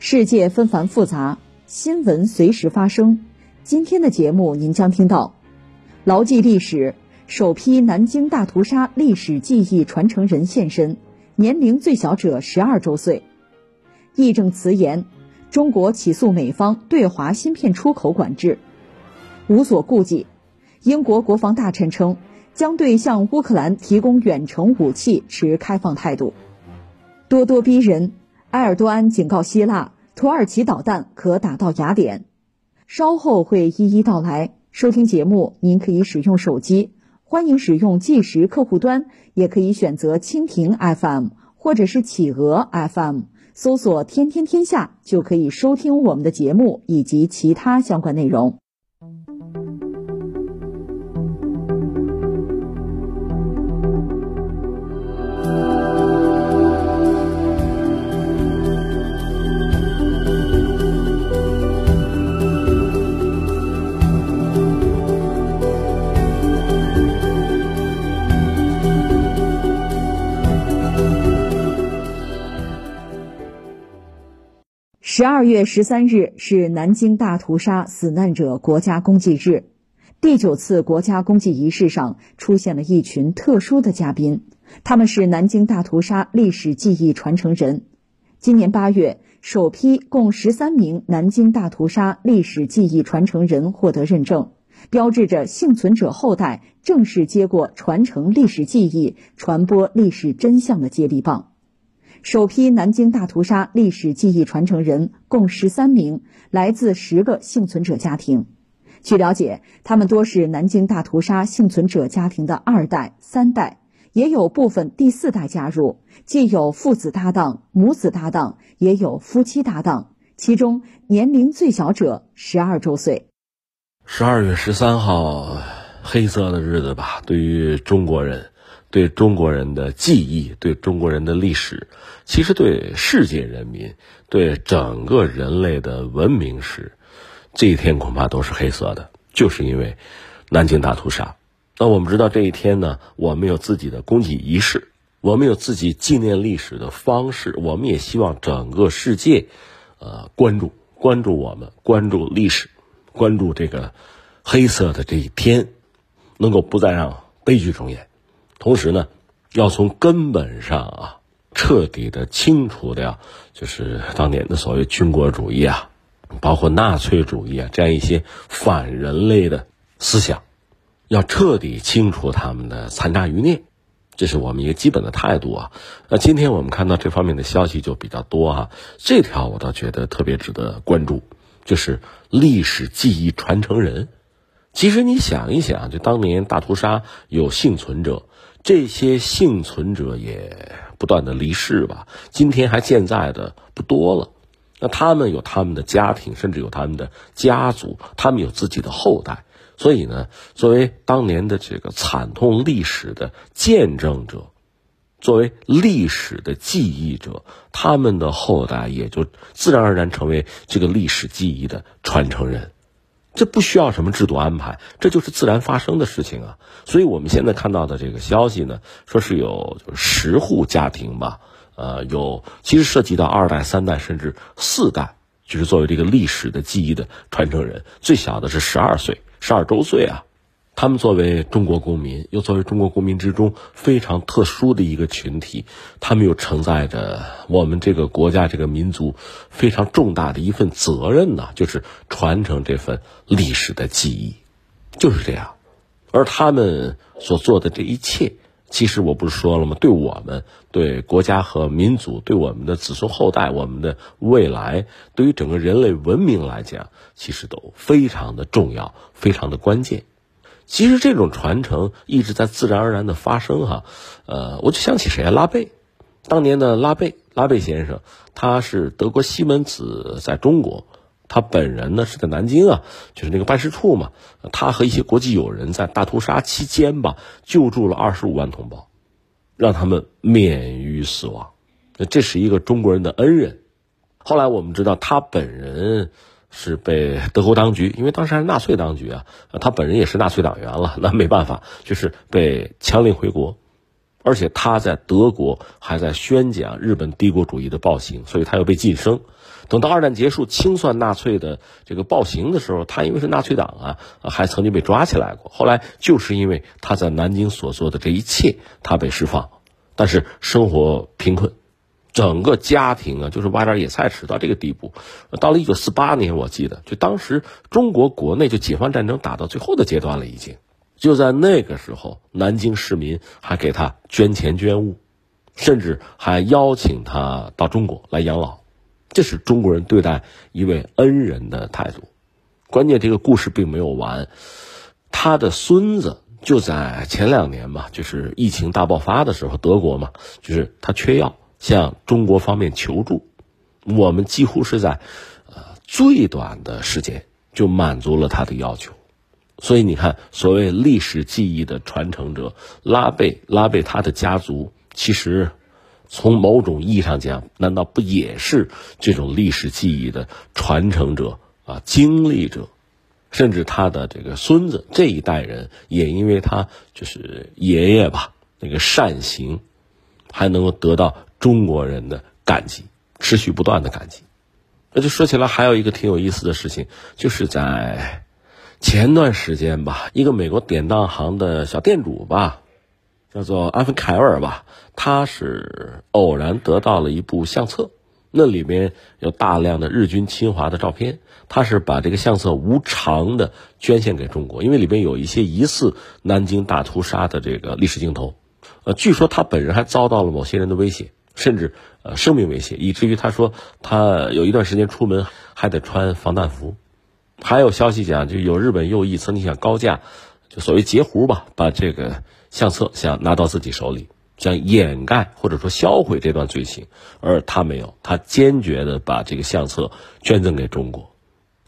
世界纷繁复杂，新闻随时发生。今天的节目您将听到：牢记历史，首批南京大屠杀历史记忆传承人现身，年龄最小者十二周岁。义正辞严。中国起诉美方对华芯片出口管制，无所顾忌。英国国防大臣称将对向乌克兰提供远程武器持开放态度。咄咄逼人，埃尔多安警告希腊，土耳其导弹可打到雅典。稍后会一一道来。收听节目，您可以使用手机，欢迎使用计时客户端，也可以选择蜻蜓 FM 或者是企鹅 FM。搜索“天天天下”就可以收听我们的节目以及其他相关内容。十二月十三日是南京大屠杀死难者国家公祭日，第九次国家公祭仪式上出现了一群特殊的嘉宾，他们是南京大屠杀历史记忆传承人。今年八月，首批共十三名南京大屠杀历史记忆传承人获得认证，标志着幸存者后代正式接过传承历史记忆、传播历史真相的接力棒。首批南京大屠杀历史记忆传承人共十三名，来自十个幸存者家庭。据了解，他们多是南京大屠杀幸存者家庭的二代、三代，也有部分第四代加入，既有父子搭档、母子搭档，也有夫妻搭档。其中年龄最小者十二周岁。十二月十三号，黑色的日子吧，对于中国人。对中国人的记忆，对中国人的历史，其实对世界人民，对整个人类的文明史，这一天恐怕都是黑色的，就是因为南京大屠杀。那我们知道这一天呢，我们有自己的公祭仪式，我们有自己纪念历史的方式，我们也希望整个世界，呃，关注关注我们，关注历史，关注这个黑色的这一天，能够不再让悲剧重演。同时呢，要从根本上啊，彻底的清除掉，就是当年的所谓军国主义啊，包括纳粹主义啊这样一些反人类的思想，要彻底清除他们的残渣余孽，这是我们一个基本的态度啊。那今天我们看到这方面的消息就比较多哈，这条我倒觉得特别值得关注，就是历史记忆传承人。其实你想一想，就当年大屠杀有幸存者。这些幸存者也不断的离世吧，今天还健在的不多了。那他们有他们的家庭，甚至有他们的家族，他们有自己的后代。所以呢，作为当年的这个惨痛历史的见证者，作为历史的记忆者，他们的后代也就自然而然成为这个历史记忆的传承人。这不需要什么制度安排，这就是自然发生的事情啊！所以我们现在看到的这个消息呢，说是有十户家庭吧，呃，有其实涉及到二代、三代甚至四代，就是作为这个历史的记忆的传承人，最小的是十二岁，十二周岁啊。他们作为中国公民，又作为中国公民之中非常特殊的一个群体，他们又承载着我们这个国家、这个民族非常重大的一份责任呢，就是传承这份历史的记忆，就是这样。而他们所做的这一切，其实我不是说了吗？对我们、对国家和民族、对我们的子孙后代、我们的未来，对于整个人类文明来讲，其实都非常的重要，非常的关键。其实这种传承一直在自然而然的发生哈，呃，我就想起谁啊？拉贝，当年的拉贝，拉贝先生，他是德国西门子在中国他本人呢是在南京啊，就是那个办事处嘛。他和一些国际友人在大屠杀期间吧，救助了二十五万同胞，让他们免于死亡。那这是一个中国人的恩人。后来我们知道，他本人是被德国当局，因为当时还是纳粹当局啊，他本人也是纳粹党员了，那没办法，就是被强令回国。而且他在德国还在宣讲日本帝国主义的暴行，所以他又被晋升。等到二战结束清算纳粹的这个暴行的时候，他因为是纳粹党啊，还曾经被抓起来过。后来就是因为他在南京所做的这一切，他被释放，但是生活贫困，整个家庭啊就是挖点野菜吃到这个地步。到了一九四八年，我记得就当时中国国内就解放战争打到最后的阶段了，已经。就在那个时候，南京市民还给他捐钱捐物，甚至还邀请他到中国来养老。这是中国人对待一位恩人的态度。关键这个故事并没有完，他的孙子就在前两年吧，就是疫情大爆发的时候，德国嘛，就是他缺药，向中国方面求助。我们几乎是在呃最短的时间就满足了他的要求。所以你看，所谓历史记忆的传承者拉贝，拉贝他的家族其实。从某种意义上讲，难道不也是这种历史记忆的传承者啊、经历者？甚至他的这个孙子这一代人，也因为他就是爷爷吧，那个善行，还能够得到中国人的感激，持续不断的感激。那就说起来，还有一个挺有意思的事情，就是在前段时间吧，一个美国典当行的小店主吧。叫做阿芬凯尔吧，他是偶然得到了一部相册，那里面有大量的日军侵华的照片。他是把这个相册无偿的捐献给中国，因为里边有一些疑似南京大屠杀的这个历史镜头。呃，据说他本人还遭到了某些人的威胁，甚至呃生命威胁，以至于他说他有一段时间出门还得穿防弹服。还有消息讲，就有日本右翼曾经想高价，就所谓截胡吧，把这个。相册想拿到自己手里，想掩盖或者说销毁这段罪行，而他没有，他坚决的把这个相册捐赠给中国。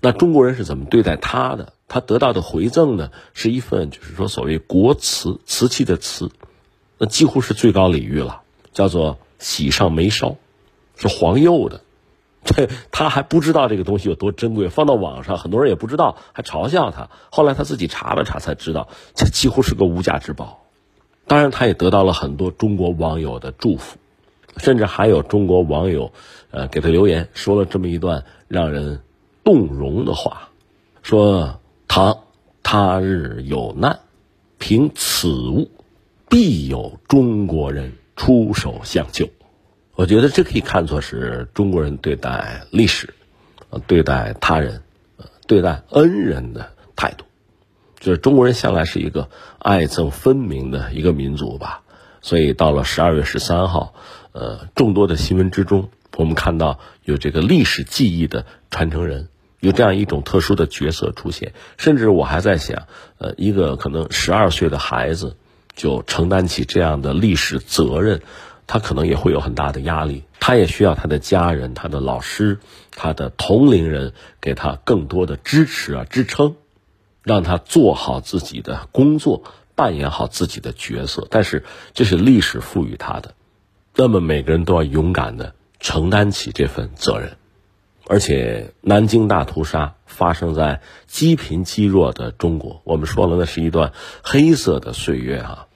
那中国人是怎么对待他的？他得到的回赠呢，是一份就是说所谓国瓷，瓷器的瓷，那几乎是最高礼遇了，叫做喜上眉梢，是黄釉的。这他还不知道这个东西有多珍贵，放到网上很多人也不知道，还嘲笑他。后来他自己查了查，才知道这几乎是个无价之宝。当然，他也得到了很多中国网友的祝福，甚至还有中国网友，呃，给他留言说了这么一段让人动容的话，说：“唐他日有难，凭此物，必有中国人出手相救。”我觉得这可以看作是中国人对待历史、对待他人、对待恩人的态度。就是中国人向来是一个爱憎分明的一个民族吧，所以到了十二月十三号，呃，众多的新闻之中，我们看到有这个历史记忆的传承人，有这样一种特殊的角色出现。甚至我还在想，呃，一个可能十二岁的孩子就承担起这样的历史责任，他可能也会有很大的压力，他也需要他的家人、他的老师、他的同龄人给他更多的支持啊、支撑。让他做好自己的工作，扮演好自己的角色。但是这是历史赋予他的，那么每个人都要勇敢的承担起这份责任。而且南京大屠杀发生在积贫积弱的中国，我们说了，那是一段黑色的岁月啊。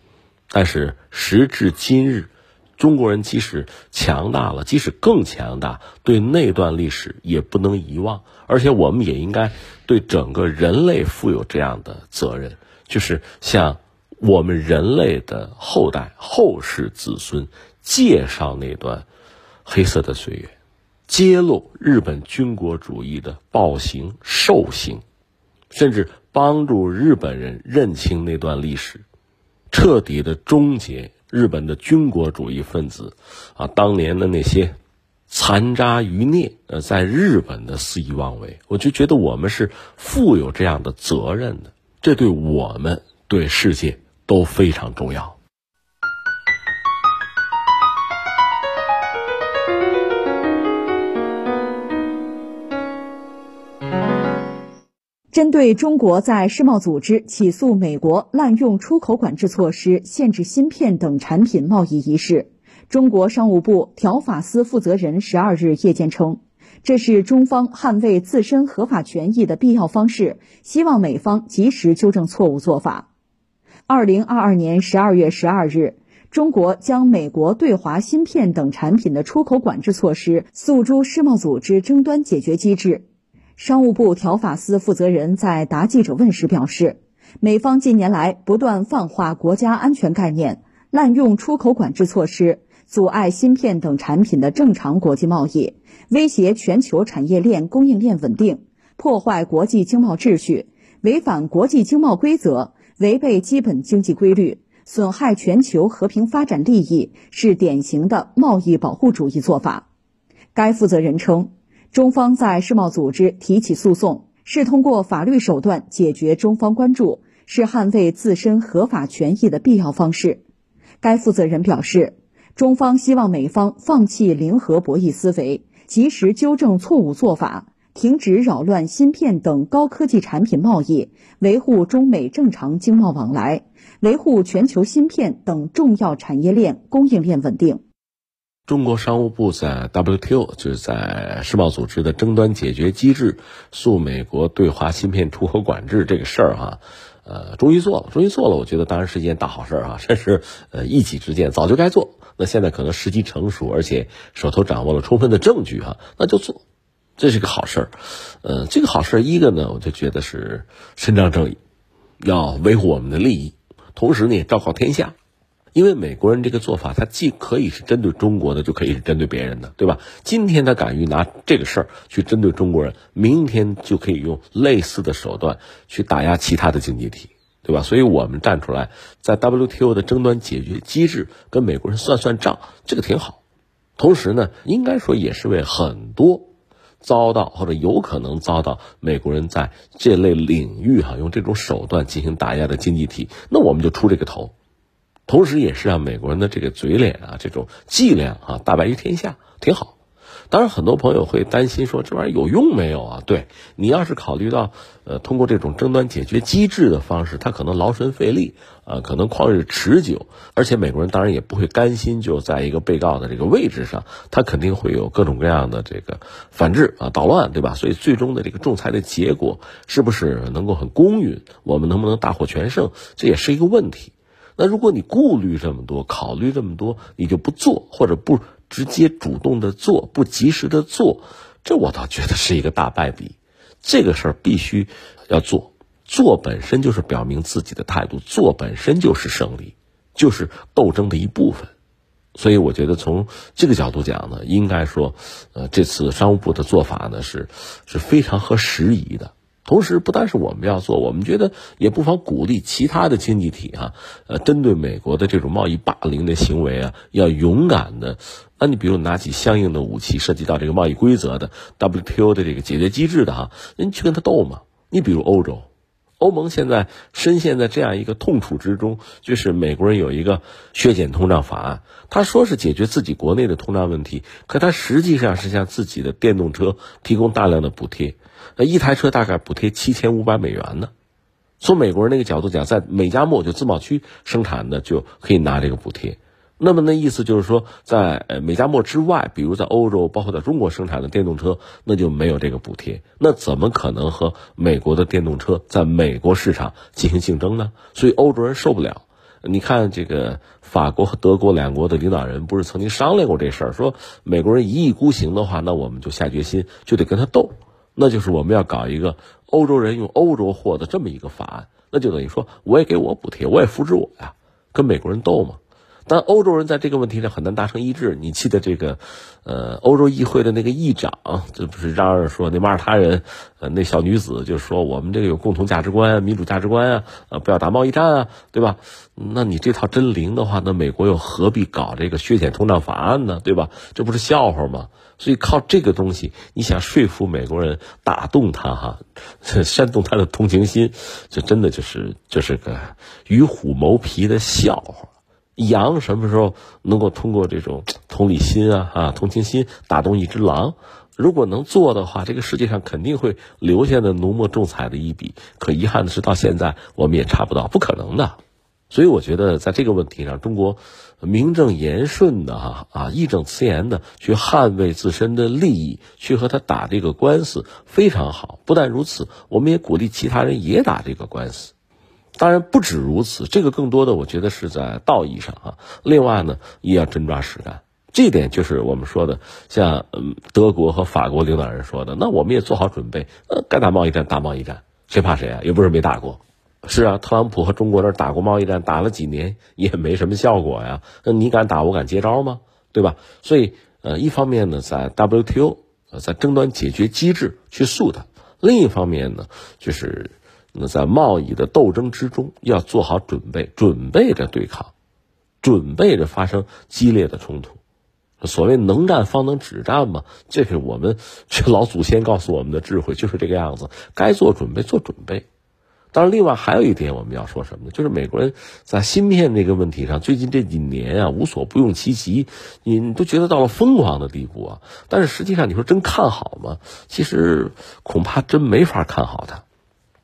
但是时至今日。中国人即使强大了，即使更强大，对那段历史也不能遗忘。而且，我们也应该对整个人类负有这样的责任，就是向我们人类的后代、后世子孙介绍那段黑色的岁月，揭露日本军国主义的暴行、兽行，甚至帮助日本人认清那段历史，彻底的终结。日本的军国主义分子，啊，当年的那些残渣余孽，呃，在日本的肆意妄为，我就觉得我们是负有这样的责任的，这对我们对世界都非常重要。针对中国在世贸组织起诉美国滥用出口管制措施限制芯片等产品贸易一事，中国商务部条法司负责人十二日夜间称，这是中方捍卫自身合法权益的必要方式，希望美方及时纠正错误做法。二零二二年十二月十二日，中国将美国对华芯片等产品的出口管制措施诉诸世贸组织争端解决机制。商务部条法司负责人在答记者问时表示，美方近年来不断泛化国家安全概念，滥用出口管制措施，阻碍芯片等产品的正常国际贸易，威胁全球产业链供应链稳定，破坏国际经贸秩序，违反国际经贸规则，违背基本经济规律，损害全球和平发展利益，是典型的贸易保护主义做法。该负责人称。中方在世贸组织提起诉讼，是通过法律手段解决中方关注，是捍卫自身合法权益的必要方式。该负责人表示，中方希望美方放弃零和博弈思维，及时纠正错误做法，停止扰乱芯片等高科技产品贸易，维护中美正常经贸往来，维护全球芯片等重要产业链供应链稳定。中国商务部在 WTO，就是在世贸组织的争端解决机制诉美国对华芯片出口管制这个事儿哈，呃，终于做了，终于做了。我觉得当然是一件大好事儿啊，这是呃一己之见，早就该做。那现在可能时机成熟，而且手头掌握了充分的证据哈，那就做，这是个好事儿。呃，这个好事儿一个呢，我就觉得是伸张正义，要维护我们的利益，同时呢也，昭告天下。因为美国人这个做法，他既可以是针对中国的，就可以是针对别人的，对吧？今天他敢于拿这个事儿去针对中国人，明天就可以用类似的手段去打压其他的经济体，对吧？所以我们站出来，在 WTO 的争端解决机制跟美国人算算账，这个挺好。同时呢，应该说也是为很多遭到或者有可能遭到美国人在这类领域哈用这种手段进行打压的经济体，那我们就出这个头。同时，也是让美国人的这个嘴脸啊，这种伎俩啊，大白于天下，挺好。当然，很多朋友会担心说，这玩意儿有用没有啊？对你要是考虑到，呃，通过这种争端解决机制的方式，它可能劳神费力啊，可能旷日持久，而且美国人当然也不会甘心就在一个被告的这个位置上，他肯定会有各种各样的这个反制啊、捣乱，对吧？所以，最终的这个仲裁的结果是不是能够很公允，我们能不能大获全胜，这也是一个问题。那如果你顾虑这么多，考虑这么多，你就不做，或者不直接主动的做，不及时的做，这我倒觉得是一个大败笔。这个事儿必须要做，做本身就是表明自己的态度，做本身就是胜利，就是斗争的一部分。所以我觉得从这个角度讲呢，应该说，呃，这次商务部的做法呢是是非常合时宜的。同时，不单是我们要做，我们觉得也不妨鼓励其他的经济体哈，呃，针对美国的这种贸易霸凌的行为啊，要勇敢的。那你比如拿起相应的武器，涉及到这个贸易规则的 WTO 的这个解决机制的哈，你去跟他斗嘛。你比如欧洲，欧盟现在深陷在这样一个痛楚之中，就是美国人有一个削减通胀法案，他说是解决自己国内的通胀问题，可他实际上是向自己的电动车提供大量的补贴。那一台车大概补贴七千五百美元呢。从美国人那个角度讲，在美加墨就自贸区生产的就可以拿这个补贴。那么那意思就是说，在呃美加墨之外，比如在欧洲，包括在中国生产的电动车，那就没有这个补贴。那怎么可能和美国的电动车在美国市场进行竞争呢？所以欧洲人受不了。你看这个法国和德国两国的领导人不是曾经商量过这事儿，说美国人一意孤行的话，那我们就下决心就得跟他斗。那就是我们要搞一个欧洲人用欧洲货的这么一个法案，那就等于说我也给我补贴，我也扶持我呀，跟美国人斗嘛。但欧洲人在这个问题上很难达成一致。你记得这个，呃，欧洲议会的那个议长，这不是嚷嚷说那马耳他人，呃，那小女子就说我们这个有共同价值观、民主价值观啊，呃，不要打贸易战啊，对吧？那你这套真灵的话，那美国又何必搞这个削减通胀法案呢？对吧？这不是笑话吗？所以靠这个东西，你想说服美国人、打动他哈，煽动他的同情心，这真的就是就是个与虎谋皮的笑话。羊什么时候能够通过这种同理心啊、啊同情心打动一只狼？如果能做的话，这个世界上肯定会留下的浓墨重彩的一笔。可遗憾的是，到现在我们也查不到，不可能的。所以我觉得在这个问题上，中国名正言顺的哈啊，义正辞严的去捍卫自身的利益，去和他打这个官司，非常好。不但如此，我们也鼓励其他人也打这个官司。当然不止如此，这个更多的我觉得是在道义上啊。另外呢，也要真抓实干。这点就是我们说的，像嗯德国和法国领导人说的，那我们也做好准备，呃，该打贸易战打贸易战，谁怕谁啊？又不是没打过。是啊，特朗普和中国那打过贸易战，打了几年也没什么效果呀。那你敢打，我敢接招吗？对吧？所以，呃，一方面呢，在 WTO，呃在争端解决机制去诉他；另一方面呢，就是那在贸易的斗争之中要做好准备，准备着对抗，准备着发生激烈的冲突。所谓能战方能止战嘛，这是我们这老祖先告诉我们的智慧，就是这个样子。该做准备做准备。当然，另外还有一点我们要说什么呢？就是美国人在芯片这个问题上，最近这几年啊，无所不用其极，你都觉得到了疯狂的地步啊。但是实际上，你说真看好吗？其实恐怕真没法看好它。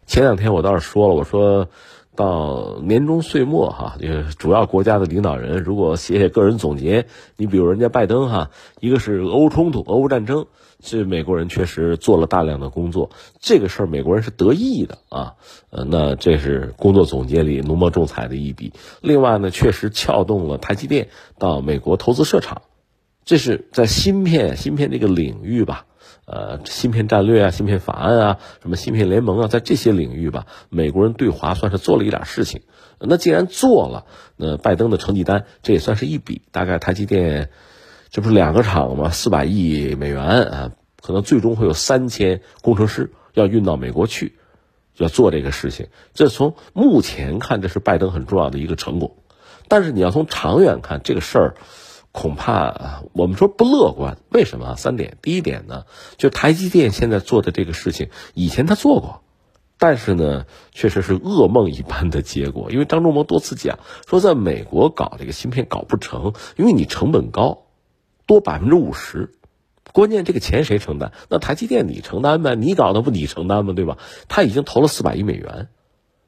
前两天我倒是说了，我说。到年终岁末哈，这个主要国家的领导人如果写写个人总结，你比如人家拜登哈，一个是俄乌冲突、俄乌战争，这美国人确实做了大量的工作，这个事儿美国人是得意的啊，呃，那这是工作总结里浓墨重彩的一笔。另外呢，确实撬动了台积电到美国投资设厂，这是在芯片芯片这个领域吧。呃，芯片战略啊，芯片法案啊，什么芯片联盟啊，在这些领域吧，美国人对华算是做了一点事情。那既然做了，那拜登的成绩单这也算是一笔。大概台积电，这不是两个厂吗？四百亿美元啊，可能最终会有三千工程师要运到美国去，要做这个事情。这从目前看，这是拜登很重要的一个成果。但是你要从长远看，这个事儿。恐怕我们说不乐观，为什么？三点，第一点呢，就台积电现在做的这个事情，以前他做过，但是呢，确实是噩梦一般的结果。因为张忠谋多次讲说，在美国搞这个芯片搞不成，因为你成本高，多百分之五十，关键这个钱谁承担？那台积电你承担呗，你搞的不你承担吗？对吧？他已经投了四百亿美元。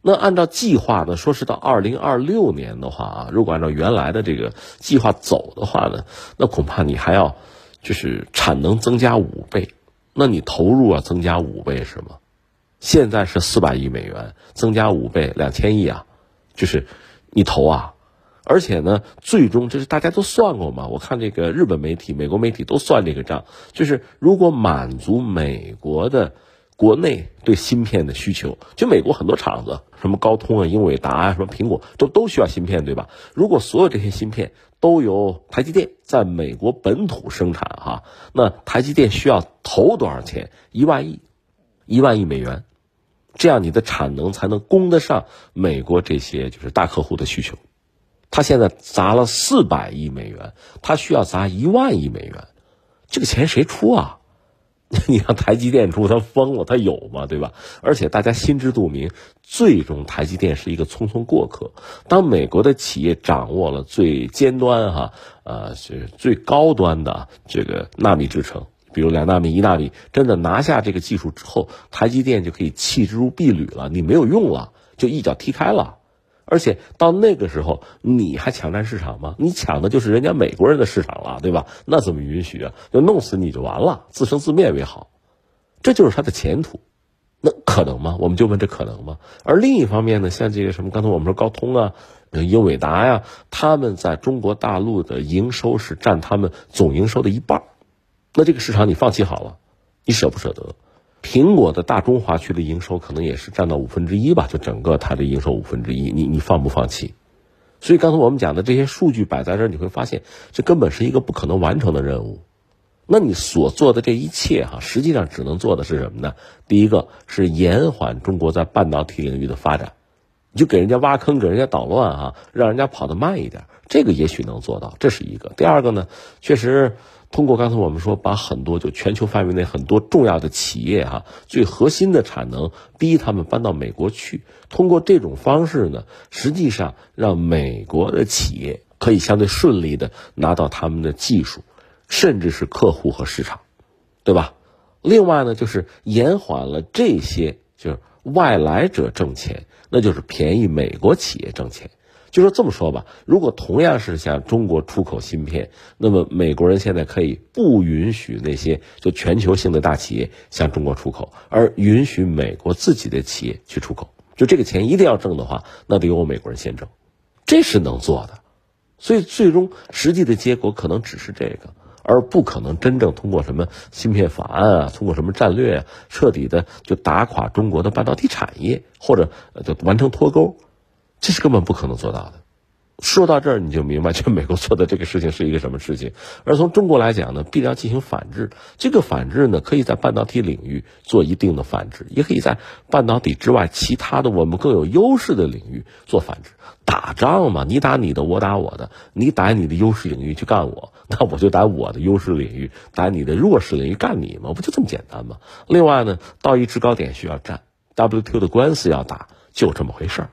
那按照计划呢，说是到二零二六年的话啊，如果按照原来的这个计划走的话呢，那恐怕你还要就是产能增加五倍，那你投入啊增加五倍是吗？现在是四百亿美元，增加五倍两千亿啊，就是你投啊，而且呢，最终这是大家都算过嘛，我看这个日本媒体、美国媒体都算这个账，就是如果满足美国的。国内对芯片的需求，就美国很多厂子，什么高通啊、英伟达啊、什么苹果，都都需要芯片，对吧？如果所有这些芯片都由台积电在美国本土生产，哈，那台积电需要投多少钱？一万亿，一万亿美元，这样你的产能才能供得上美国这些就是大客户的需求。他现在砸了四百亿美元，他需要砸一万亿美元，这个钱谁出啊？你让台积电出，他疯了，他有吗？对吧？而且大家心知肚明，最终台积电是一个匆匆过客。当美国的企业掌握了最尖端、哈呃是最高端的这个纳米制程，比如两纳米、一纳米，真的拿下这个技术之后，台积电就可以弃之如敝履了。你没有用了，就一脚踢开了。而且到那个时候，你还抢占市场吗？你抢的就是人家美国人的市场了，对吧？那怎么允许啊？就弄死你就完了，自生自灭为好，这就是他的前途。那可能吗？我们就问这可能吗？而另一方面呢，像这个什么，刚才我们说高通啊、英伟达呀，他们在中国大陆的营收是占他们总营收的一半，那这个市场你放弃好了，你舍不舍得？苹果的大中华区的营收可能也是占到五分之一吧，就整个它的营收五分之一，你你放不放弃？所以刚才我们讲的这些数据摆在这儿，你会发现这根本是一个不可能完成的任务。那你所做的这一切哈，实际上只能做的是什么呢？第一个是延缓中国在半导体领域的发展，你就给人家挖坑，给人家捣乱哈，让人家跑得慢一点，这个也许能做到，这是一个。第二个呢，确实。通过刚才我们说，把很多就全球范围内很多重要的企业哈，最核心的产能逼他们搬到美国去。通过这种方式呢，实际上让美国的企业可以相对顺利的拿到他们的技术，甚至是客户和市场。对吧？另外呢，就是延缓了这些就是外来者挣钱，那就是便宜美国企业挣钱。就说这么说吧，如果同样是向中国出口芯片，那么美国人现在可以不允许那些就全球性的大企业向中国出口，而允许美国自己的企业去出口。就这个钱一定要挣的话，那得由我美国人先挣，这是能做的。所以最终实际的结果可能只是这个，而不可能真正通过什么芯片法案啊，通过什么战略啊，彻底的就打垮中国的半导体产业，或者就完成脱钩。这是根本不可能做到的。说到这儿，你就明白，就美国做的这个事情是一个什么事情。而从中国来讲呢，必然进行反制。这个反制呢，可以在半导体领域做一定的反制，也可以在半导体之外其他的我们更有优势的领域做反制。打仗嘛，你打你的，我打我的，你打你的优势领域去干我，那我就打我的优势领域，打你的弱势领域干你嘛，不就这么简单吗？另外呢，道义制高点需要战，WTO 的官司要打，就这么回事儿。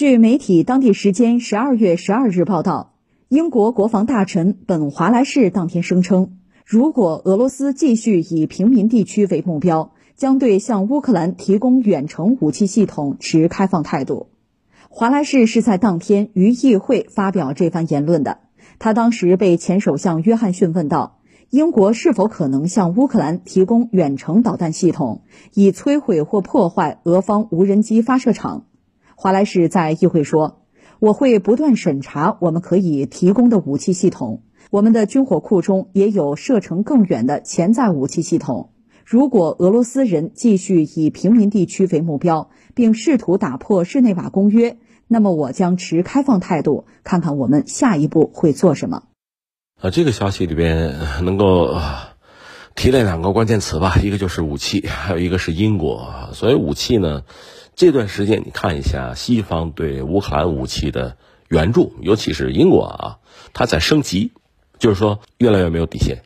据媒体当地时间十二月十二日报道，英国国防大臣本·华莱士当天声称，如果俄罗斯继续以平民地区为目标，将对向乌克兰提供远程武器系统持开放态度。华莱士是在当天于议会发表这番言论的。他当时被前首相约翰逊问到，英国是否可能向乌克兰提供远程导弹系统，以摧毁或破坏俄方无人机发射场。华莱士在议会说：“我会不断审查我们可以提供的武器系统。我们的军火库中也有射程更远的潜在武器系统。如果俄罗斯人继续以平民地区为目标，并试图打破日内瓦公约，那么我将持开放态度，看看我们下一步会做什么。”啊，这个消息里边能够提了两个关键词吧，一个就是武器，还有一个是英国。所以武器呢？这段时间，你看一下西方对乌克兰武器的援助，尤其是英国啊，它在升级，就是说越来越没有底线。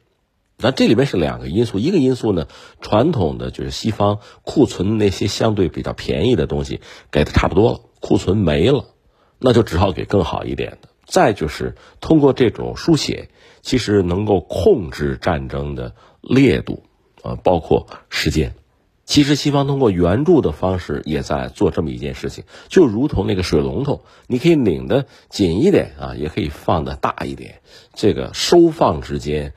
那这里面是两个因素，一个因素呢，传统的就是西方库存那些相对比较便宜的东西给的差不多了，库存没了，那就只好给更好一点的。再就是通过这种书写，其实能够控制战争的烈度，啊，包括时间。其实西方通过援助的方式也在做这么一件事情，就如同那个水龙头，你可以拧得紧一点啊，也可以放的大一点。这个收放之间，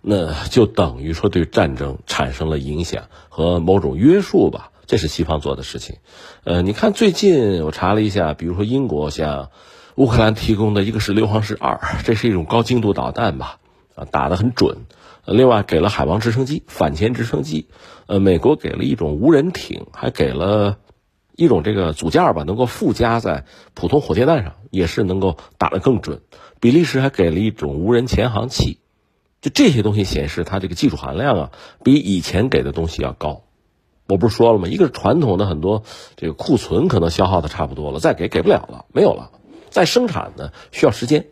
那就等于说对战争产生了影响和某种约束吧。这是西方做的事情。呃，你看最近我查了一下，比如说英国向乌克兰提供的一个是硫磺石二，这是一种高精度导弹吧，啊，打得很准。另外给了海王直升机、反潜直升机，呃，美国给了一种无人艇，还给了一种这个组件吧，能够附加在普通火箭弹上，也是能够打得更准。比利时还给了一种无人潜航器，就这些东西显示它这个技术含量啊，比以前给的东西要高。我不是说了吗？一个传统的很多这个库存可能消耗的差不多了，再给给不了了，没有了。再生产呢需要时间，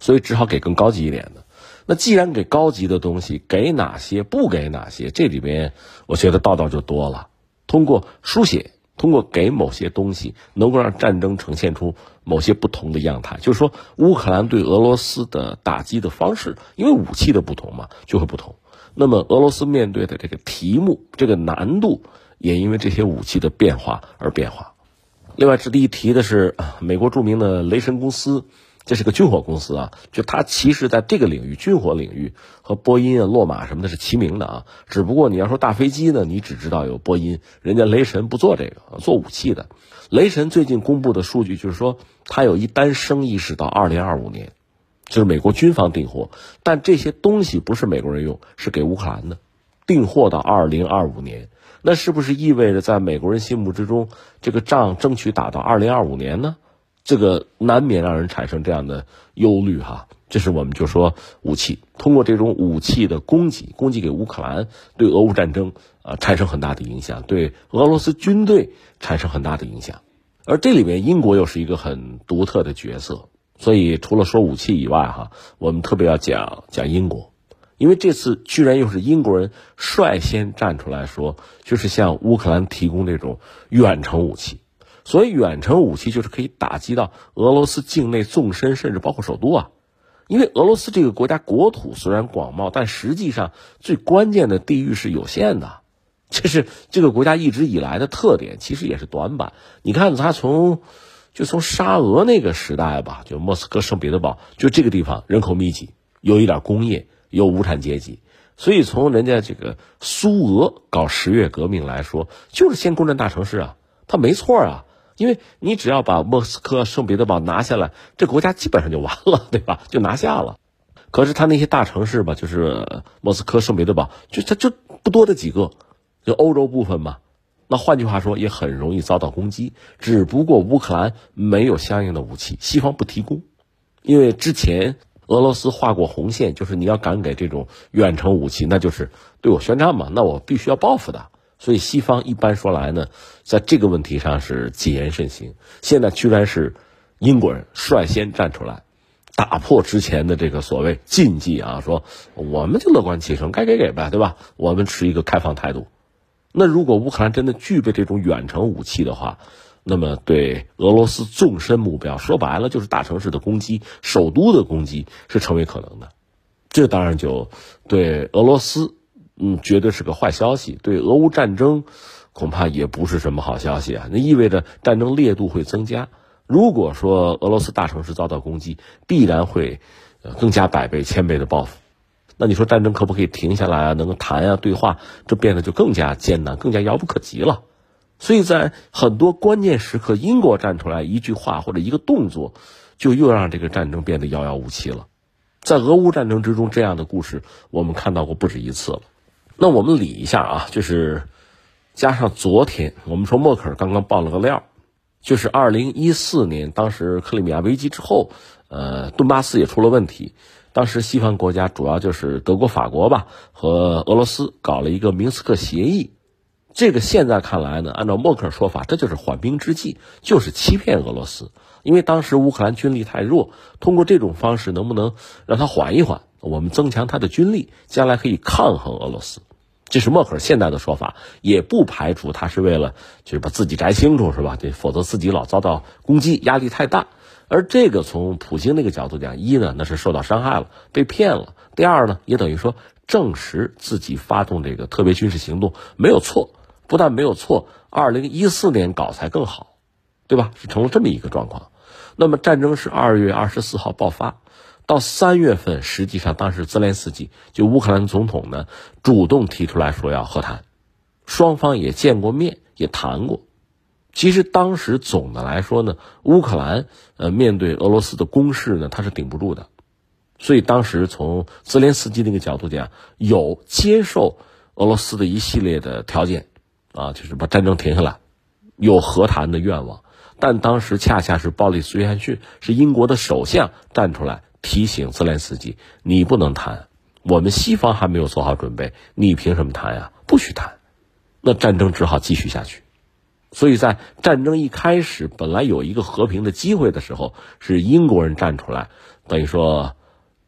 所以只好给更高级一点的。那既然给高级的东西，给哪些不给哪些？这里边我觉得道道就多了。通过书写，通过给某些东西，能够让战争呈现出某些不同的样态。就是说，乌克兰对俄罗斯的打击的方式，因为武器的不同嘛，就会不同。那么俄罗斯面对的这个题目，这个难度，也因为这些武器的变化而变化。另外值得一提的是，美国著名的雷神公司。这是个军火公司啊，就它其实在这个领域，军火领域和波音啊、洛马什么的是齐名的啊。只不过你要说大飞机呢，你只知道有波音，人家雷神不做这个，做武器的。雷神最近公布的数据就是说，它有一单生意是到二零二五年，就是美国军方订货，但这些东西不是美国人用，是给乌克兰的，订货到二零二五年，那是不是意味着在美国人心目之中，这个仗争取打到二零二五年呢？这个难免让人产生这样的忧虑哈，这是我们就说武器通过这种武器的供给，供给给乌克兰，对俄乌战争啊产生很大的影响，对俄罗斯军队产生很大的影响，而这里面英国又是一个很独特的角色，所以除了说武器以外哈，我们特别要讲讲英国，因为这次居然又是英国人率先站出来说，就是向乌克兰提供这种远程武器。所以远程武器就是可以打击到俄罗斯境内纵深，甚至包括首都啊。因为俄罗斯这个国家国土虽然广袤，但实际上最关键的地域是有限的，这是这个国家一直以来的特点，其实也是短板。你看，它从就从沙俄那个时代吧，就莫斯科、圣彼得堡，就这个地方人口密集，有一点工业。有无产阶级，所以从人家这个苏俄搞十月革命来说，就是先攻占大城市啊，他没错啊，因为你只要把莫斯科、圣彼得堡拿下来，这国家基本上就完了，对吧？就拿下了。可是他那些大城市吧，就是莫斯科、圣彼得堡，就他就不多的几个，就欧洲部分嘛。那换句话说，也很容易遭到攻击。只不过乌克兰没有相应的武器，西方不提供，因为之前。俄罗斯画过红线，就是你要敢给这种远程武器，那就是对我宣战嘛，那我必须要报复的。所以西方一般说来呢，在这个问题上是谨言慎行。现在居然是英国人率先站出来，打破之前的这个所谓禁忌啊，说我们就乐观其成，该给给呗，对吧？我们持一个开放态度。那如果乌克兰真的具备这种远程武器的话，那么，对俄罗斯纵深目标，说白了就是大城市的攻击、首都的攻击是成为可能的。这当然就对俄罗斯，嗯，绝对是个坏消息。对俄乌战争，恐怕也不是什么好消息啊。那意味着战争烈度会增加。如果说俄罗斯大城市遭到攻击，必然会更加百倍、千倍的报复。那你说战争可不可以停下来啊？能够谈啊、对话，这变得就更加艰难、更加遥不可及了。所以在很多关键时刻，英国站出来一句话或者一个动作，就又让这个战争变得遥遥无期了。在俄乌战争之中，这样的故事我们看到过不止一次了。那我们理一下啊，就是加上昨天我们说默克尔刚刚爆了个料，就是二零一四年当时克里米亚危机之后，呃，顿巴斯也出了问题，当时西方国家主要就是德国、法国吧和俄罗斯搞了一个明斯克协议。这个现在看来呢，按照默克尔说法，这就是缓兵之计，就是欺骗俄罗斯。因为当时乌克兰军力太弱，通过这种方式能不能让他缓一缓？我们增强他的军力，将来可以抗衡俄罗斯。这是默克尔现在的说法，也不排除他是为了就是把自己摘清楚，是吧？这，否则自己老遭到攻击，压力太大。而这个从普京那个角度讲，一呢那是受到伤害了，被骗了；第二呢，也等于说证实自己发动这个特别军事行动没有错。不但没有错，二零一四年搞才更好，对吧？是成了这么一个状况。那么战争是二月二十四号爆发，到三月份，实际上当时泽连斯基就乌克兰总统呢主动提出来说要和谈，双方也见过面，也谈过。其实当时总的来说呢，乌克兰呃面对俄罗斯的攻势呢，他是顶不住的，所以当时从泽连斯基那个角度讲，有接受俄罗斯的一系列的条件。啊，就是把战争停下来，有和谈的愿望，但当时恰恰是鲍里斯·约翰逊是英国的首相站出来提醒泽连斯基：“你不能谈，我们西方还没有做好准备，你凭什么谈呀？不许谈。”那战争只好继续下去。所以在战争一开始，本来有一个和平的机会的时候，是英国人站出来，等于说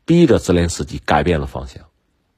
逼着泽连斯基改变了方向。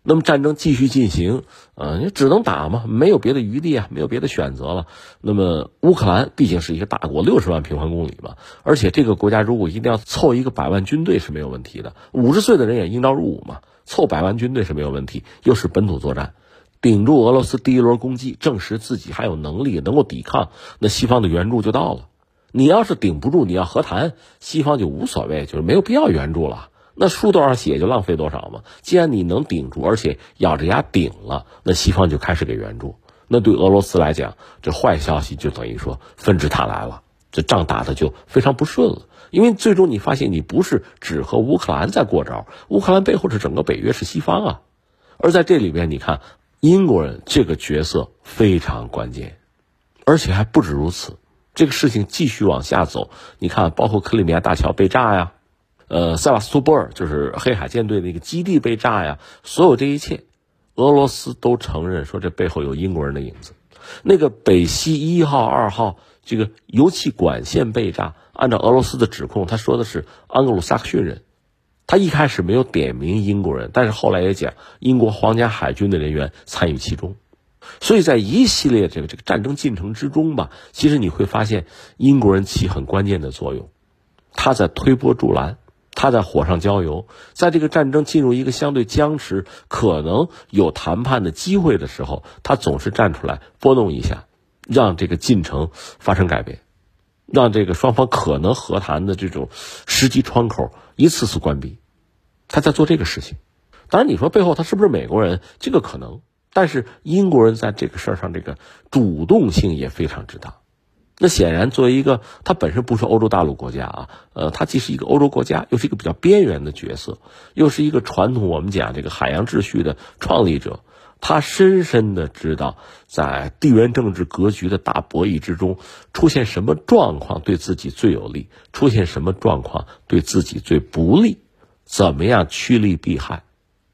那么战争继续进行，呃，你只能打嘛，没有别的余地啊，没有别的选择了。那么乌克兰毕竟是一个大国，六十万平方公里嘛，而且这个国家如果一定要凑一个百万军队是没有问题的，五十岁的人也应召入伍嘛，凑百万军队是没有问题。又是本土作战，顶住俄罗斯第一轮攻击，证实自己还有能力能够抵抗，那西方的援助就到了。你要是顶不住，你要和谈，西方就无所谓，就是没有必要援助了。那输多少血就浪费多少嘛。既然你能顶住，而且咬着牙顶了，那西方就开始给援助。那对俄罗斯来讲，这坏消息就等于说纷至沓来了，这仗打的就非常不顺了。因为最终你发现，你不是只和乌克兰在过招，乌克兰背后是整个北约，是西方啊。而在这里边，你看英国人这个角色非常关键，而且还不止如此。这个事情继续往下走，你看，包括克里米亚大桥被炸呀。呃，塞瓦斯托波尔就是黑海舰队那个基地被炸呀，所有这一切，俄罗斯都承认说这背后有英国人的影子。那个北溪一号、二号这个油气管线被炸，按照俄罗斯的指控，他说的是安格鲁萨克逊人，他一开始没有点名英国人，但是后来也讲英国皇家海军的人员参与其中。所以在一系列这个这个战争进程之中吧，其实你会发现英国人起很关键的作用，他在推波助澜，他在火上浇油，在这个战争进入一个相对僵持、可能有谈判的机会的时候，他总是站出来拨弄一下，让这个进程发生改变，让这个双方可能和谈的这种时机窗口一次次关闭，他在做这个事情。当然，你说背后他是不是美国人？这个可能。但是英国人在这个事儿上，这个主动性也非常之大。那显然，作为一个他本身不是欧洲大陆国家啊，呃，他既是一个欧洲国家，又是一个比较边缘的角色，又是一个传统我们讲这个海洋秩序的创立者，他深深的知道，在地缘政治格局的大博弈之中，出现什么状况对自己最有利，出现什么状况对自己最不利，怎么样趋利避害，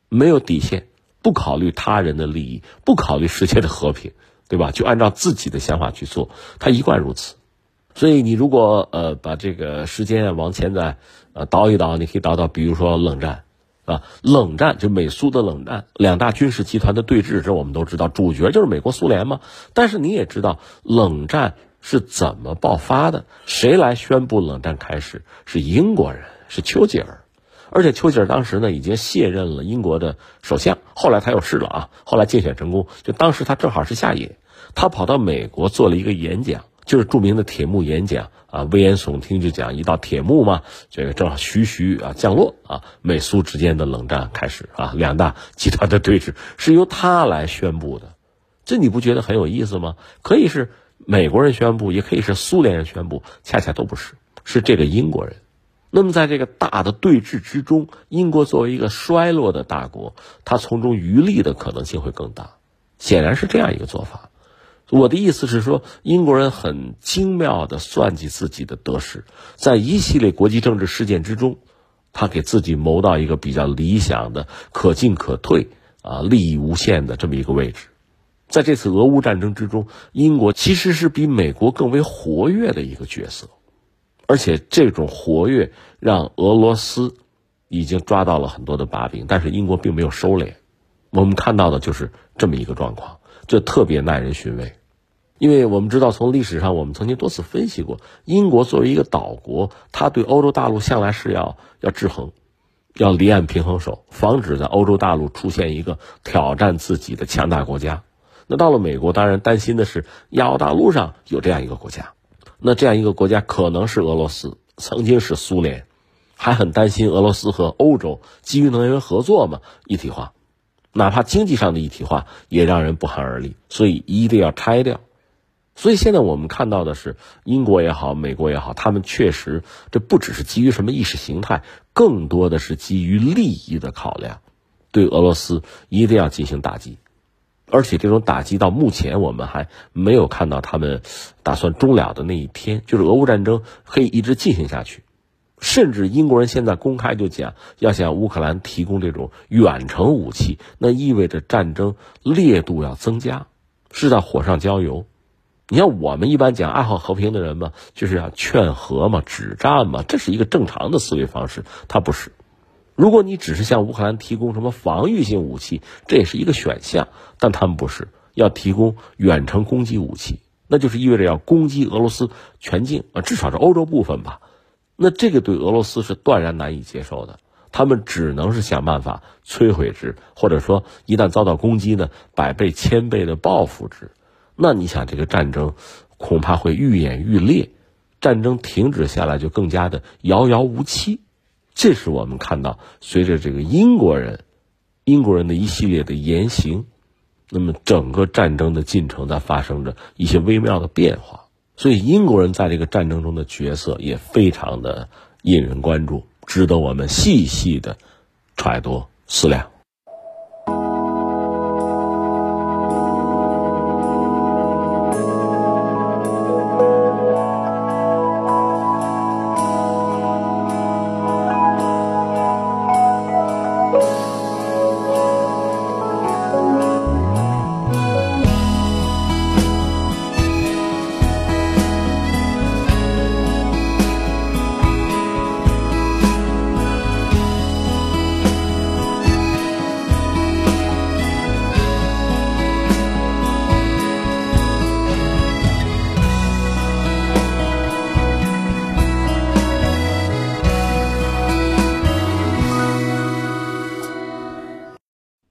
没有底线。不考虑他人的利益，不考虑世界的和平，对吧？就按照自己的想法去做，他一贯如此。所以你如果呃把这个时间往前再呃倒一倒，你可以倒到比如说冷战啊，冷战就美苏的冷战，两大军事集团的对峙，这我们都知道，主角就是美国、苏联嘛。但是你也知道，冷战是怎么爆发的？谁来宣布冷战开始？是英国人，是丘吉尔。而且丘吉尔当时呢已经卸任了英国的首相，后来他又试了啊，后来竞选成功，就当时他正好是下野，他跑到美国做了一个演讲，就是著名的铁幕演讲啊，危言耸听就讲一道铁幕嘛，这个正好徐徐啊降落啊，美苏之间的冷战开始啊，两大集团的对峙是由他来宣布的，这你不觉得很有意思吗？可以是美国人宣布，也可以是苏联人宣布，恰恰都不是，是这个英国人。那么，在这个大的对峙之中，英国作为一个衰落的大国，它从中渔利的可能性会更大，显然是这样一个做法。我的意思是说，英国人很精妙的算计自己的得失，在一系列国际政治事件之中，他给自己谋到一个比较理想的、可进可退啊、利益无限的这么一个位置。在这次俄乌战争之中，英国其实是比美国更为活跃的一个角色。而且这种活跃让俄罗斯已经抓到了很多的把柄，但是英国并没有收敛。我们看到的就是这么一个状况，这特别耐人寻味。因为我们知道，从历史上我们曾经多次分析过，英国作为一个岛国，它对欧洲大陆向来是要要制衡，要离岸平衡手，防止在欧洲大陆出现一个挑战自己的强大国家。那到了美国，当然担心的是亚欧大陆上有这样一个国家。那这样一个国家可能是俄罗斯，曾经是苏联，还很担心俄罗斯和欧洲基于能源合作嘛一体化，哪怕经济上的一体化也让人不寒而栗，所以一定要拆掉。所以现在我们看到的是，英国也好，美国也好，他们确实这不只是基于什么意识形态，更多的是基于利益的考量，对俄罗斯一定要进行打击。而且这种打击到目前我们还没有看到他们打算终了的那一天，就是俄乌战争可以一直进行下去，甚至英国人现在公开就讲要向乌克兰提供这种远程武器，那意味着战争烈度要增加，是在火上浇油。你像我们一般讲爱好和平的人嘛，就是要劝和嘛、止战嘛，这是一个正常的思维方式，他不是。如果你只是向乌克兰提供什么防御性武器，这也是一个选项，但他们不是要提供远程攻击武器，那就是意味着要攻击俄罗斯全境啊，至少是欧洲部分吧。那这个对俄罗斯是断然难以接受的，他们只能是想办法摧毁之，或者说一旦遭到攻击呢，百倍千倍的报复之。那你想，这个战争恐怕会愈演愈烈，战争停止下来就更加的遥遥无期。这是我们看到，随着这个英国人、英国人的一系列的言行，那么整个战争的进程在发生着一些微妙的变化。所以，英国人在这个战争中的角色也非常的引人关注，值得我们细细的揣度思量。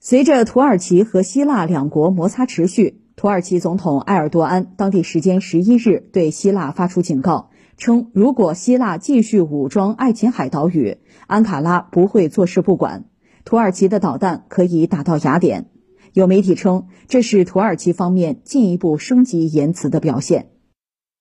随着土耳其和希腊两国摩擦持续，土耳其总统埃尔多安当地时间十一日对希腊发出警告，称如果希腊继续武装爱琴海岛屿，安卡拉不会坐视不管。土耳其的导弹可以打到雅典。有媒体称，这是土耳其方面进一步升级言辞的表现。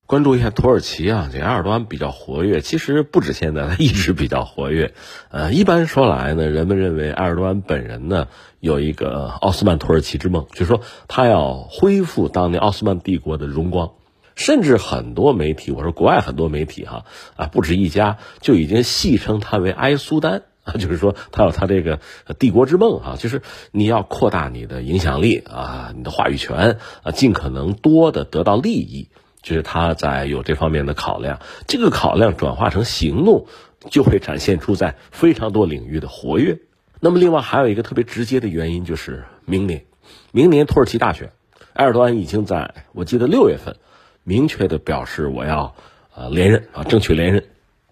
关注一下土耳其啊，这埃尔多安比较活跃，其实不止现在，他一直比较活跃。呃，一般说来呢，人们认为埃尔多安本人呢有一个奥斯曼土耳其之梦，就是说他要恢复当年奥斯曼帝国的荣光。甚至很多媒体，我说国外很多媒体哈啊，不止一家，就已经戏称他为埃苏丹啊，就是说他有他这个帝国之梦啊，就是你要扩大你的影响力啊，你的话语权啊，尽可能多的得到利益。就是他在有这方面的考量，这个考量转化成行动，就会展现出在非常多领域的活跃。那么，另外还有一个特别直接的原因，就是明年，明年土耳其大选，埃尔多安已经在我记得六月份明确的表示我要呃连任啊，争取连任，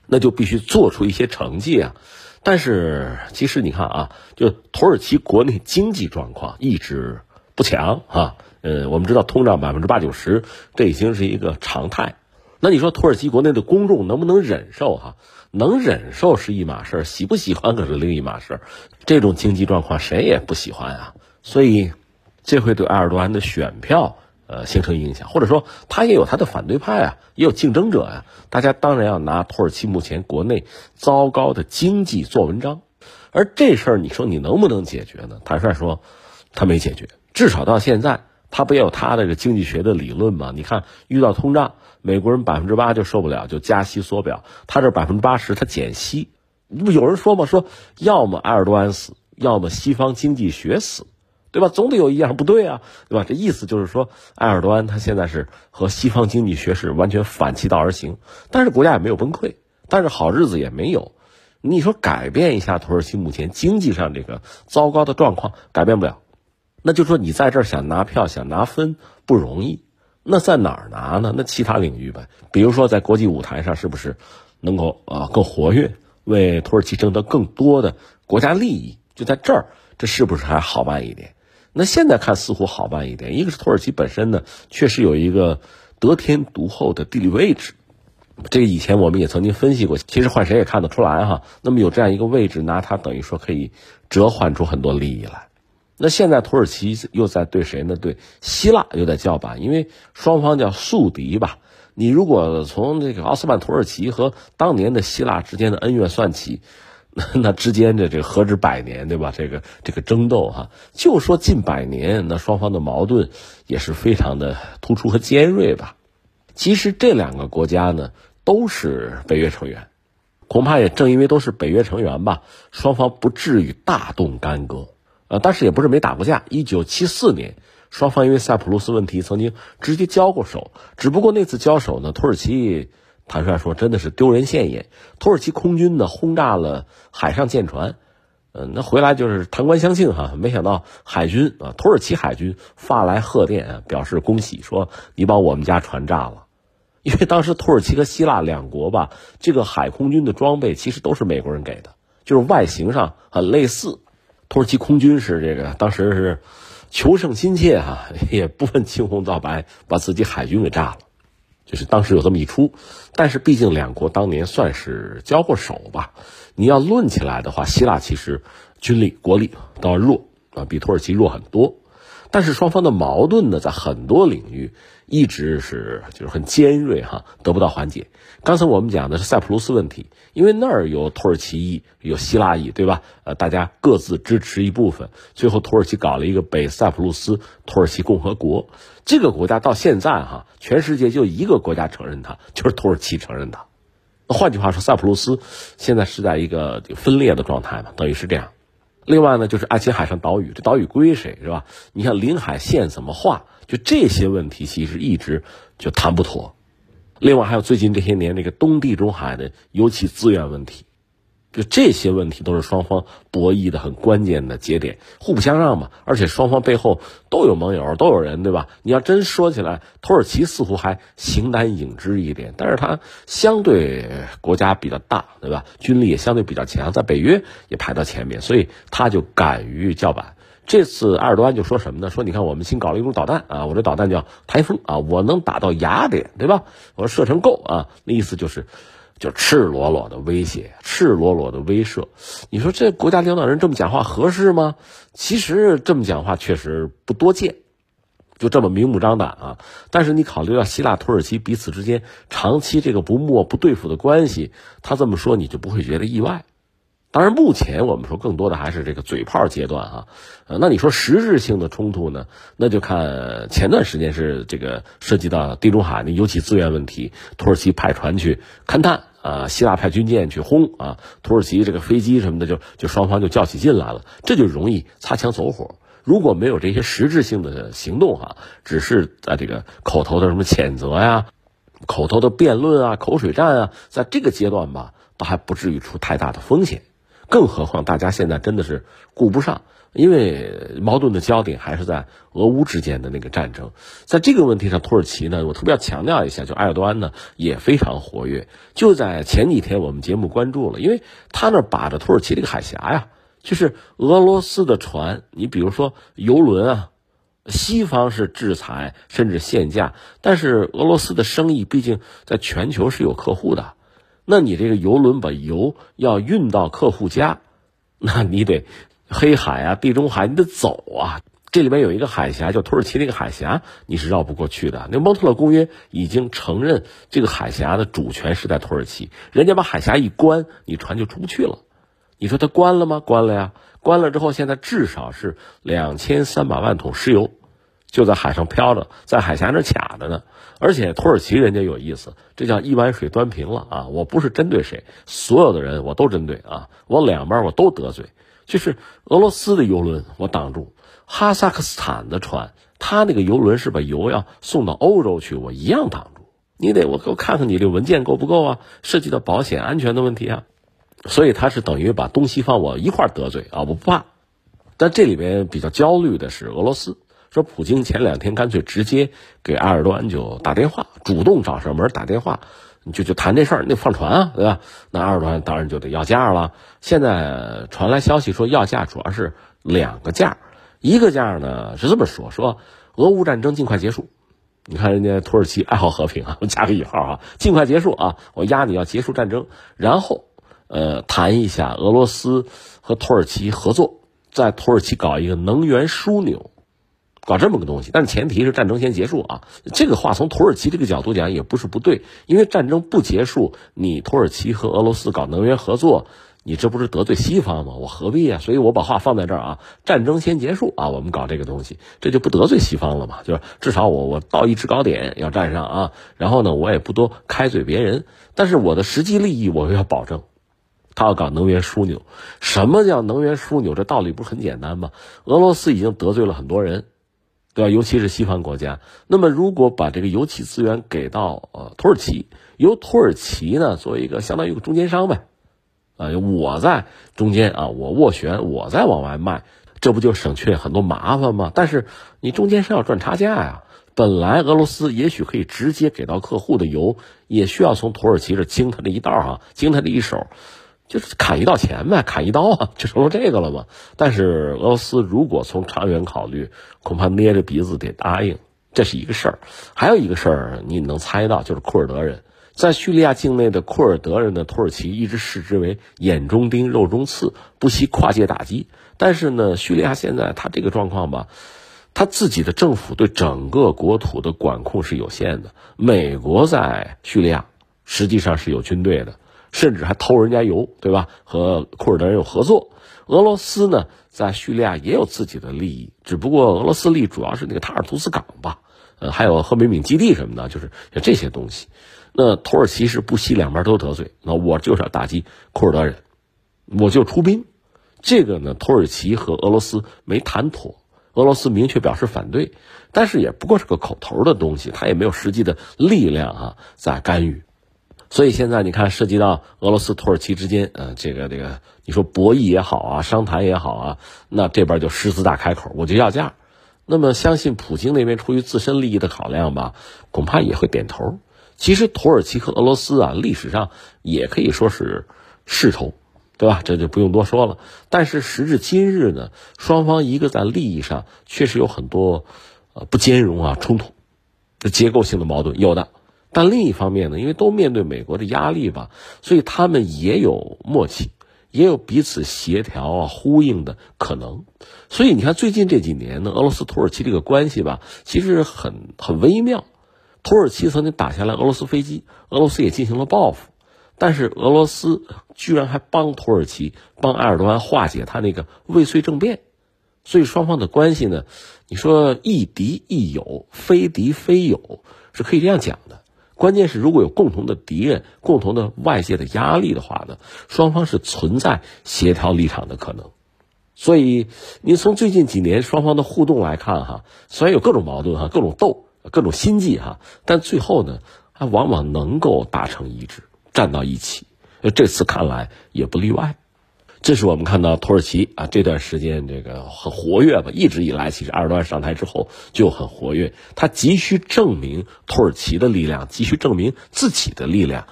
那就必须做出一些成绩啊。但是，其实你看啊，就土耳其国内经济状况一直不强啊。呃，我们知道通胀百分之八九十，这已经是一个常态。那你说土耳其国内的公众能不能忍受？哈，能忍受是一码事儿，喜不喜欢可是另一码事儿。这种经济状况谁也不喜欢啊。所以，这会对埃尔多安的选票呃形成影响，或者说他也有他的反对派啊，也有竞争者呀。大家当然要拿土耳其目前国内糟糕的经济做文章。而这事儿，你说你能不能解决呢？坦率说，他没解决，至少到现在。他不也有他的这个经济学的理论吗？你看，遇到通胀，美国人百分之八就受不了，就加息缩表。他这百分之八十，他减息。不有人说吗？说要么埃尔多安死，要么西方经济学死，对吧？总得有一样不对啊，对吧？这意思就是说，埃尔多安他现在是和西方经济学是完全反其道而行。但是国家也没有崩溃，但是好日子也没有。你说改变一下土耳其目前经济上这个糟糕的状况，改变不了。那就说你在这儿想拿票、想拿分不容易，那在哪儿拿呢？那其他领域呗，比如说在国际舞台上，是不是能够啊更活跃，为土耳其争得更多的国家利益？就在这儿，这是不是还好办一点？那现在看似乎好办一点，一个是土耳其本身呢，确实有一个得天独厚的地理位置，这个以前我们也曾经分析过，其实换谁也看得出来哈。那么有这样一个位置，拿它等于说可以折换出很多利益来。那现在土耳其又在对谁呢？对希腊又在叫板，因为双方叫宿敌吧。你如果从这个奥斯曼土耳其和当年的希腊之间的恩怨算起，那那之间的这个何止百年，对吧？这个这个争斗哈，就说近百年，那双方的矛盾也是非常的突出和尖锐吧。其实这两个国家呢都是北约成员，恐怕也正因为都是北约成员吧，双方不至于大动干戈。呃，但是也不是没打过架。一九七四年，双方因为塞浦路斯问题曾经直接交过手，只不过那次交手呢，土耳其坦率说真的是丢人现眼。土耳其空军呢轰炸了海上舰船，嗯，那回来就是弹冠相庆哈。没想到海军啊，土耳其海军发来贺电表示恭喜，说你把我们家船炸了。因为当时土耳其和希腊两国吧，这个海空军的装备其实都是美国人给的，就是外形上很类似。土耳其空军是这个，当时是求胜心切哈，也不分青红皂白，把自己海军给炸了，就是当时有这么一出。但是毕竟两国当年算是交过手吧。你要论起来的话，希腊其实军力国力倒弱啊，比土耳其弱很多。但是双方的矛盾呢，在很多领域一直是就是很尖锐哈，得不到缓解。刚才我们讲的是塞浦路斯问题，因为那儿有土耳其裔，有希腊裔，对吧？呃，大家各自支持一部分，最后土耳其搞了一个北塞浦路斯土耳其共和国。这个国家到现在哈，全世界就一个国家承认它，就是土耳其承认它。换句话说，塞浦路斯现在是在一个分裂的状态嘛，等于是这样。另外呢，就是爱琴海上岛屿，这岛屿归谁是吧？你看领海线怎么画？就这些问题，其实一直就谈不妥。另外还有最近这些年那个东地中海的油气资源问题。就这些问题都是双方博弈的很关键的节点，互不相让嘛。而且双方背后都有盟友，都有人，对吧？你要真说起来，土耳其似乎还形单影只一点，但是它相对国家比较大，对吧？军力也相对比较强，在北约也排到前面，所以他就敢于叫板。这次埃尔多安就说什么呢？说你看我们新搞了一种导弹啊，我这导弹叫台风啊，我能打到雅典，对吧？我说射程够啊，那意思就是，就赤裸裸的威胁，赤裸裸的威慑。你说这国家领导人这么讲话合适吗？其实这么讲话确实不多见，就这么明目张胆啊。但是你考虑到希腊、土耳其彼此之间长期这个不默不对付的关系，他这么说你就不会觉得意外。当然，目前我们说更多的还是这个嘴炮阶段啊，呃，那你说实质性的冲突呢？那就看前段时间是这个涉及到地中海的油气资源问题，土耳其派船去勘探啊，希腊派军舰去轰啊，土耳其这个飞机什么的就就双方就较起劲来了，这就容易擦枪走火。如果没有这些实质性的行动哈，只是在这个口头的什么谴责呀、口头的辩论啊、口水战啊，在这个阶段吧，倒还不至于出太大的风险。更何况，大家现在真的是顾不上，因为矛盾的焦点还是在俄乌之间的那个战争。在这个问题上，土耳其呢，我特别要强调一下，就埃尔多安呢也非常活跃。就在前几天，我们节目关注了，因为他那把着土耳其这个海峡呀，就是俄罗斯的船，你比如说游轮啊，西方是制裁甚至限价，但是俄罗斯的生意毕竟在全球是有客户的。那你这个游轮把油要运到客户家，那你得黑海啊、地中海，你得走啊。这里面有一个海峡，叫土耳其那个海峡，你是绕不过去的。那蒙特勒公约已经承认这个海峡的主权是在土耳其，人家把海峡一关，你船就出不去了。你说他关了吗？关了呀。关了之后，现在至少是两千三百万桶石油。就在海上漂着，在海峡那卡着呢。而且土耳其人家有意思，这叫一碗水端平了啊！我不是针对谁，所有的人我都针对啊！我两边我都得罪。就是俄罗斯的游轮我挡住，哈萨克斯坦的船，他那个游轮是把油要送到欧洲去，我一样挡住。你得我给我看看你这文件够不够啊？涉及到保险安全的问题啊。所以他是等于把东西方我一块得罪啊！我不怕。但这里边比较焦虑的是俄罗斯。说普京前两天干脆直接给埃尔多安就打电话，主动找上门打电话，就就谈这事儿，那放船啊，对吧？那埃尔多安当然就得要价了。现在传来消息说要价主要是两个价，一个价呢是这么说：说俄乌战争尽快结束。你看人家土耳其爱好和平啊，我加个引号啊，尽快结束啊，我压你要结束战争，然后呃谈一下俄罗斯和土耳其合作，在土耳其搞一个能源枢纽。搞这么个东西，但是前提是战争先结束啊！这个话从土耳其这个角度讲也不是不对，因为战争不结束，你土耳其和俄罗斯搞能源合作，你这不是得罪西方吗？我何必啊？所以我把话放在这儿啊，战争先结束啊，我们搞这个东西，这就不得罪西方了嘛？就是至少我我到一制高点要站上啊，然后呢，我也不多开嘴别人，但是我的实际利益我要保证。他要搞能源枢纽，什么叫能源枢纽？这道理不是很简单吗？俄罗斯已经得罪了很多人。对吧？尤其是西方国家。那么，如果把这个油气资源给到呃土耳其，由土耳其呢作为一个相当于一个中间商呗，啊，我在中间啊，我斡旋，我再往外卖，这不就省去很多麻烦吗？但是你中间商要赚差价呀。本来俄罗斯也许可以直接给到客户的油，也需要从土耳其这经他这一道啊，经他这一手。就是砍一刀钱呗，砍一刀啊，就成了这个了嘛。但是俄罗斯如果从长远考虑，恐怕捏着鼻子得答应，这是一个事儿。还有一个事儿，你能猜到，就是库尔德人在叙利亚境内的库尔德人的土耳其一直视之为眼中钉、肉中刺，不惜跨界打击。但是呢，叙利亚现在他这个状况吧，他自己的政府对整个国土的管控是有限的。美国在叙利亚实际上是有军队的。甚至还偷人家油，对吧？和库尔德人有合作。俄罗斯呢，在叙利亚也有自己的利益，只不过俄罗斯利主要是那个塔尔图斯港吧，呃，还有赫梅敏基地什么的，就是像这些东西。那土耳其是不惜两边都得罪，那我就是要打击库尔德人，我就出兵。这个呢，土耳其和俄罗斯没谈妥，俄罗斯明确表示反对，但是也不过是个口头的东西，他也没有实际的力量啊在干预。所以现在你看，涉及到俄罗斯、土耳其之间，呃，这个这个，你说博弈也好啊，商谈也好啊，那这边就狮子大开口，我就要价。那么，相信普京那边出于自身利益的考量吧，恐怕也会点头。其实，土耳其和俄罗斯啊，历史上也可以说是世仇，对吧？这就不用多说了。但是时至今日呢，双方一个在利益上确实有很多呃不兼容啊冲突，结构性的矛盾有的。但另一方面呢，因为都面对美国的压力吧，所以他们也有默契，也有彼此协调啊呼应的可能。所以你看，最近这几年呢，俄罗斯土耳其这个关系吧，其实很很微妙。土耳其曾经打下来俄罗斯飞机，俄罗斯也进行了报复。但是俄罗斯居然还帮土耳其帮埃尔多安化解他那个未遂政变，所以双方的关系呢，你说亦敌亦友，非敌非友是可以这样讲的。关键是如果有共同的敌人、共同的外界的压力的话呢，双方是存在协调立场的可能。所以你从最近几年双方的互动来看哈，虽然有各种矛盾哈、各种斗、各种心计哈，但最后呢，还往往能够达成一致。站到一起，这次看来也不例外。这是我们看到土耳其啊这段时间这个很活跃吧，一直以来其实埃尔多安上台之后就很活跃，他急需证明土耳其的力量，急需证明自己的力量。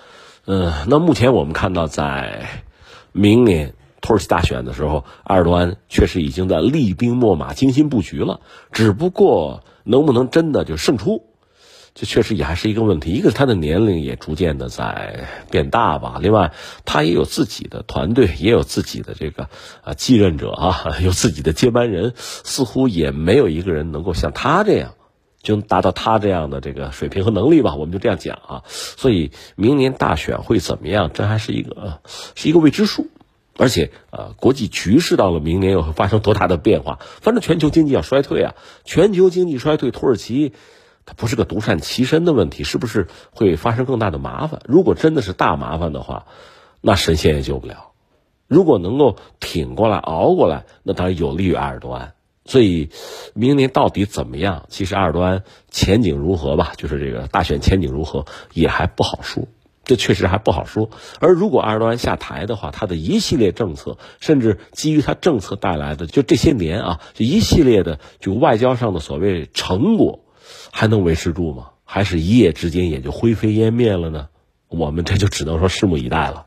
嗯，那目前我们看到，在明年土耳其大选的时候，埃尔多安确实已经在厉兵秣马、精心布局了，只不过能不能真的就胜出？这确实也还是一个问题，一个是他的年龄也逐渐的在变大吧，另外他也有自己的团队，也有自己的这个啊继任者啊，有自己的接班人，似乎也没有一个人能够像他这样，就能达到他这样的这个水平和能力吧，我们就这样讲啊。所以明年大选会怎么样，这还是一个是一个未知数，而且呃，国际局势到了明年又会发生多大的变化？反正全球经济要衰退啊，全球经济衰退，土耳其。它不是个独善其身的问题，是不是会发生更大的麻烦？如果真的是大麻烦的话，那神仙也救不了。如果能够挺过来、熬过来，那当然有利于埃尔多安。所以，明年到底怎么样？其实埃尔多安前景如何吧？就是这个大选前景如何也还不好说，这确实还不好说。而如果埃尔多安下台的话，他的一系列政策，甚至基于他政策带来的就这些年啊，就一系列的就外交上的所谓成果。还能维持住吗？还是一夜之间也就灰飞烟灭了呢？我们这就只能说拭目以待了。